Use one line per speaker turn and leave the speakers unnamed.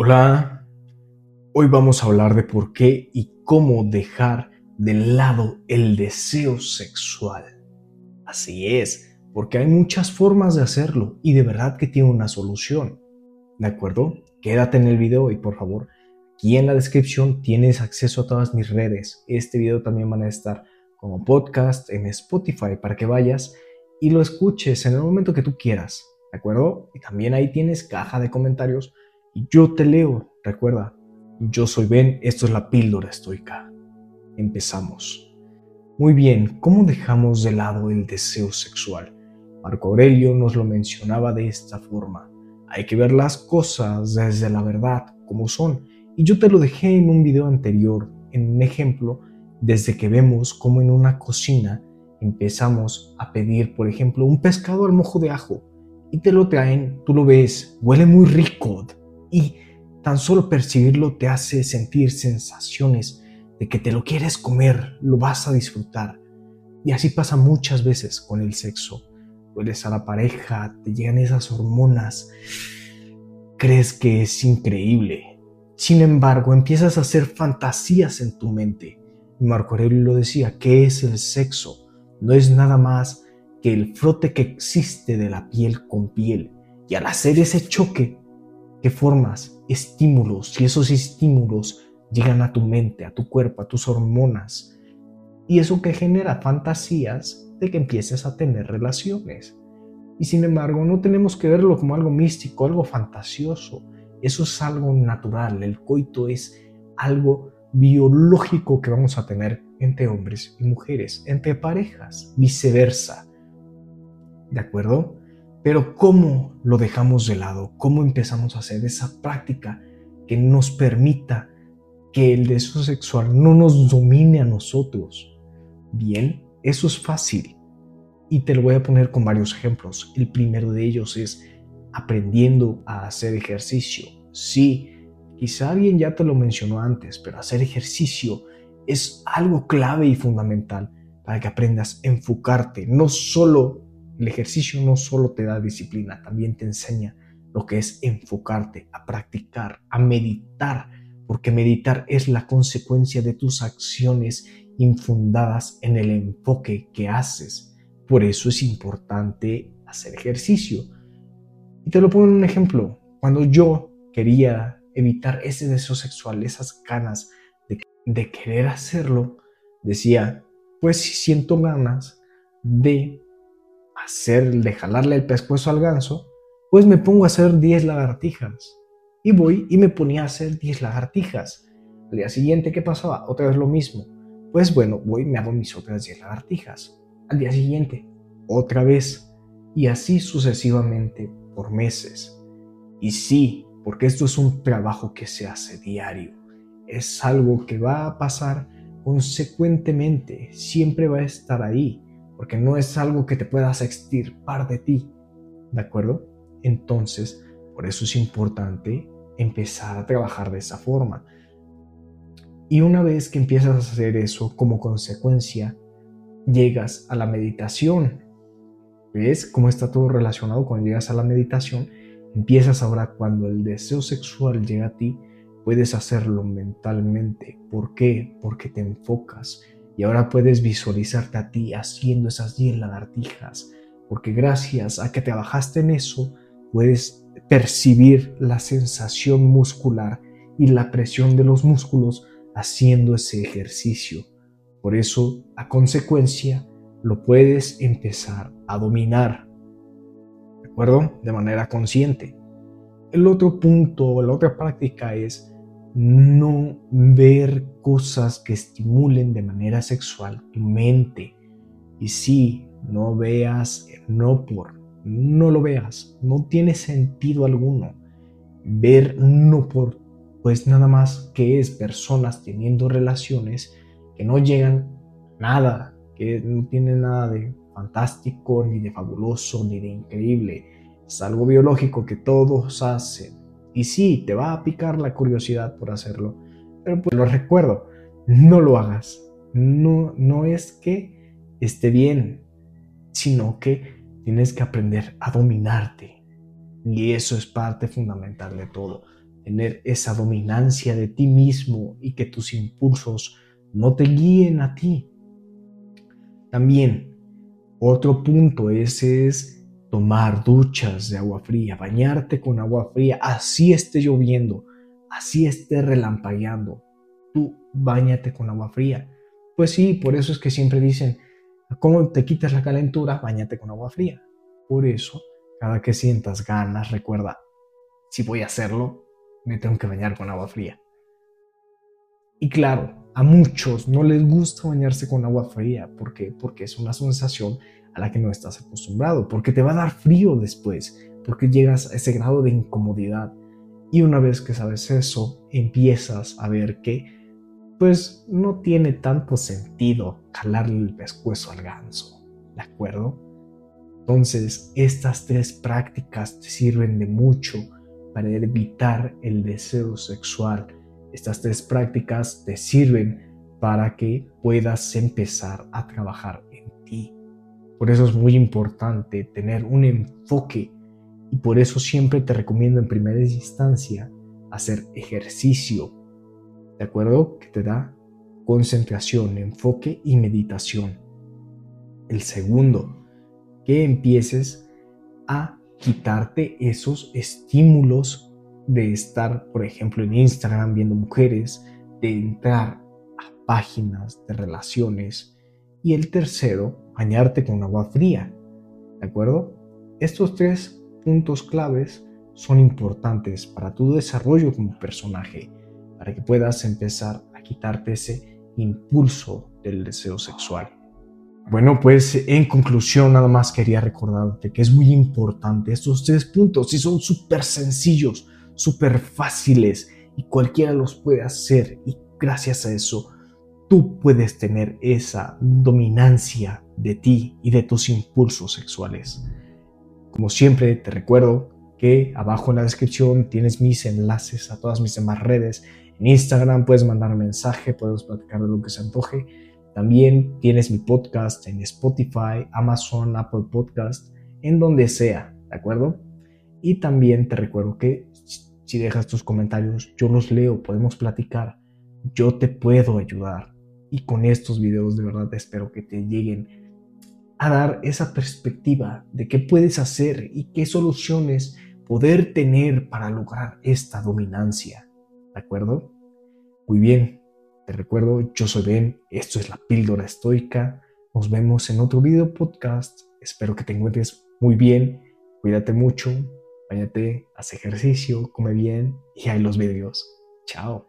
Hola, hoy vamos a hablar de por qué y cómo dejar de lado el deseo sexual. Así es, porque hay muchas formas de hacerlo y de verdad que tiene una solución. ¿De acuerdo? Quédate en el video y por favor, aquí en la descripción tienes acceso a todas mis redes. Este video también van a estar como podcast en Spotify para que vayas y lo escuches en el momento que tú quieras. ¿De acuerdo? Y también ahí tienes caja de comentarios yo te leo. Recuerda, yo soy Ben, esto es la píldora estoica. Empezamos. Muy bien, ¿cómo dejamos de lado el deseo sexual? Marco Aurelio nos lo mencionaba de esta forma. Hay que ver las cosas desde la verdad, como son. Y yo te lo dejé en un video anterior, en un ejemplo, desde que vemos cómo en una cocina empezamos a pedir, por ejemplo, un pescado al mojo de ajo y te lo traen, tú lo ves, huele muy rico y tan solo percibirlo te hace sentir sensaciones de que te lo quieres comer, lo vas a disfrutar. Y así pasa muchas veces con el sexo. Hueles a la pareja, te llegan esas hormonas, crees que es increíble. Sin embargo, empiezas a hacer fantasías en tu mente. Marco Aurelio lo decía, ¿qué es el sexo? No es nada más que el frote que existe de la piel con piel. Y al hacer ese choque, que formas estímulos y esos estímulos llegan a tu mente, a tu cuerpo, a tus hormonas. Y eso que genera fantasías de que empieces a tener relaciones. Y sin embargo, no tenemos que verlo como algo místico, algo fantasioso. Eso es algo natural. El coito es algo biológico que vamos a tener entre hombres y mujeres, entre parejas, viceversa. ¿De acuerdo? Pero ¿cómo lo dejamos de lado? ¿Cómo empezamos a hacer esa práctica que nos permita que el deseo sexual no nos domine a nosotros? Bien, eso es fácil. Y te lo voy a poner con varios ejemplos. El primero de ellos es aprendiendo a hacer ejercicio. Sí, quizá alguien ya te lo mencionó antes, pero hacer ejercicio es algo clave y fundamental para que aprendas a enfocarte, no solo el ejercicio no solo te da disciplina, también te enseña lo que es enfocarte, a practicar, a meditar, porque meditar es la consecuencia de tus acciones infundadas en el enfoque que haces. Por eso es importante hacer ejercicio. Y te lo pongo en un ejemplo. Cuando yo quería evitar ese deseo sexual, esas ganas de, querer hacerlo, decía, pues si siento ganas de hacer, de jalarle el pescuezo al ganso, pues me pongo a hacer 10 lagartijas. Y voy y me ponía a hacer 10 lagartijas. Al día siguiente, ¿qué pasaba? Otra vez lo mismo. Pues bueno, voy y me hago mis otras 10 lagartijas. Al día siguiente, otra vez. Y así sucesivamente por meses. Y sí, porque esto es un trabajo que se hace diario. Es algo que va a pasar consecuentemente. Siempre va a estar ahí porque no es algo que te puedas extirpar de ti, ¿de acuerdo? Entonces, por eso es importante empezar a trabajar de esa forma. Y una vez que empiezas a hacer eso, como consecuencia, llegas a la meditación. ¿Ves cómo está todo relacionado? Cuando llegas a la meditación, empiezas ahora cuando el deseo sexual llega a ti, puedes hacerlo mentalmente. ¿Por qué? Porque te enfocas y ahora puedes visualizarte a ti haciendo esas 10 lagartijas, porque gracias a que trabajaste en eso, puedes percibir la sensación muscular y la presión de los músculos haciendo ese ejercicio. Por eso, a consecuencia, lo puedes empezar a dominar. ¿De acuerdo? De manera consciente. El otro punto, la otra práctica es no ver cosas que estimulen de manera sexual tu mente. Y si no veas no por, no lo veas, no tiene sentido alguno. Ver no por, pues nada más que es personas teniendo relaciones que no llegan nada, que no tienen nada de fantástico, ni de fabuloso, ni de increíble. Es algo biológico que todos hacen y sí, te va a picar la curiosidad por hacerlo, pero pues lo recuerdo, no lo hagas. No, no es que esté bien, sino que tienes que aprender a dominarte. Y eso es parte fundamental de todo. tener esa dominancia de ti mismo y que tus impulsos no te guíen a ti. También, otro punto es tomar duchas de agua fría, bañarte con agua fría, así esté lloviendo, así esté relampagueando. Tú bañate con agua fría. Pues sí, por eso es que siempre dicen, ¿cómo te quitas la calentura? Bañate con agua fría. Por eso, cada que sientas ganas, recuerda, si voy a hacerlo, me tengo que bañar con agua fría. Y claro, a muchos no les gusta bañarse con agua fría. ¿Por qué? Porque es una sensación a la que no estás acostumbrado, porque te va a dar frío después, porque llegas a ese grado de incomodidad. Y una vez que sabes eso, empiezas a ver que pues no tiene tanto sentido calarle el pescuezo al ganso, ¿de acuerdo? Entonces, estas tres prácticas te sirven de mucho para evitar el deseo sexual. Estas tres prácticas te sirven para que puedas empezar a trabajar en ti. Por eso es muy importante tener un enfoque y por eso siempre te recomiendo en primera instancia hacer ejercicio, ¿de acuerdo? Que te da concentración, enfoque y meditación. El segundo, que empieces a quitarte esos estímulos de estar, por ejemplo, en Instagram viendo mujeres, de entrar a páginas de relaciones. Y el tercero, bañarte con agua fría. ¿De acuerdo? Estos tres puntos claves son importantes para tu desarrollo como personaje, para que puedas empezar a quitarte ese impulso del deseo sexual. Bueno, pues en conclusión nada más quería recordarte que es muy importante estos tres puntos y son súper sencillos, súper fáciles y cualquiera los puede hacer y gracias a eso tú puedes tener esa dominancia de ti y de tus impulsos sexuales. Como siempre te recuerdo que abajo en la descripción tienes mis enlaces a todas mis demás redes. En Instagram puedes mandar mensaje, podemos platicar de lo que se antoje también tienes mi podcast en Spotify, Amazon, Apple Podcast, en donde sea, ¿de acuerdo? Y también te recuerdo que si dejas tus comentarios, yo los leo, podemos platicar, yo te puedo ayudar. Y con estos videos de verdad espero que te lleguen a dar esa perspectiva de qué puedes hacer y qué soluciones poder tener para lograr esta dominancia. ¿De acuerdo? Muy bien, te recuerdo, yo soy Ben, esto es la píldora estoica. Nos vemos en otro video podcast. Espero que te encuentres muy bien. Cuídate mucho, váyate, haz ejercicio, come bien y hay los videos. Chao.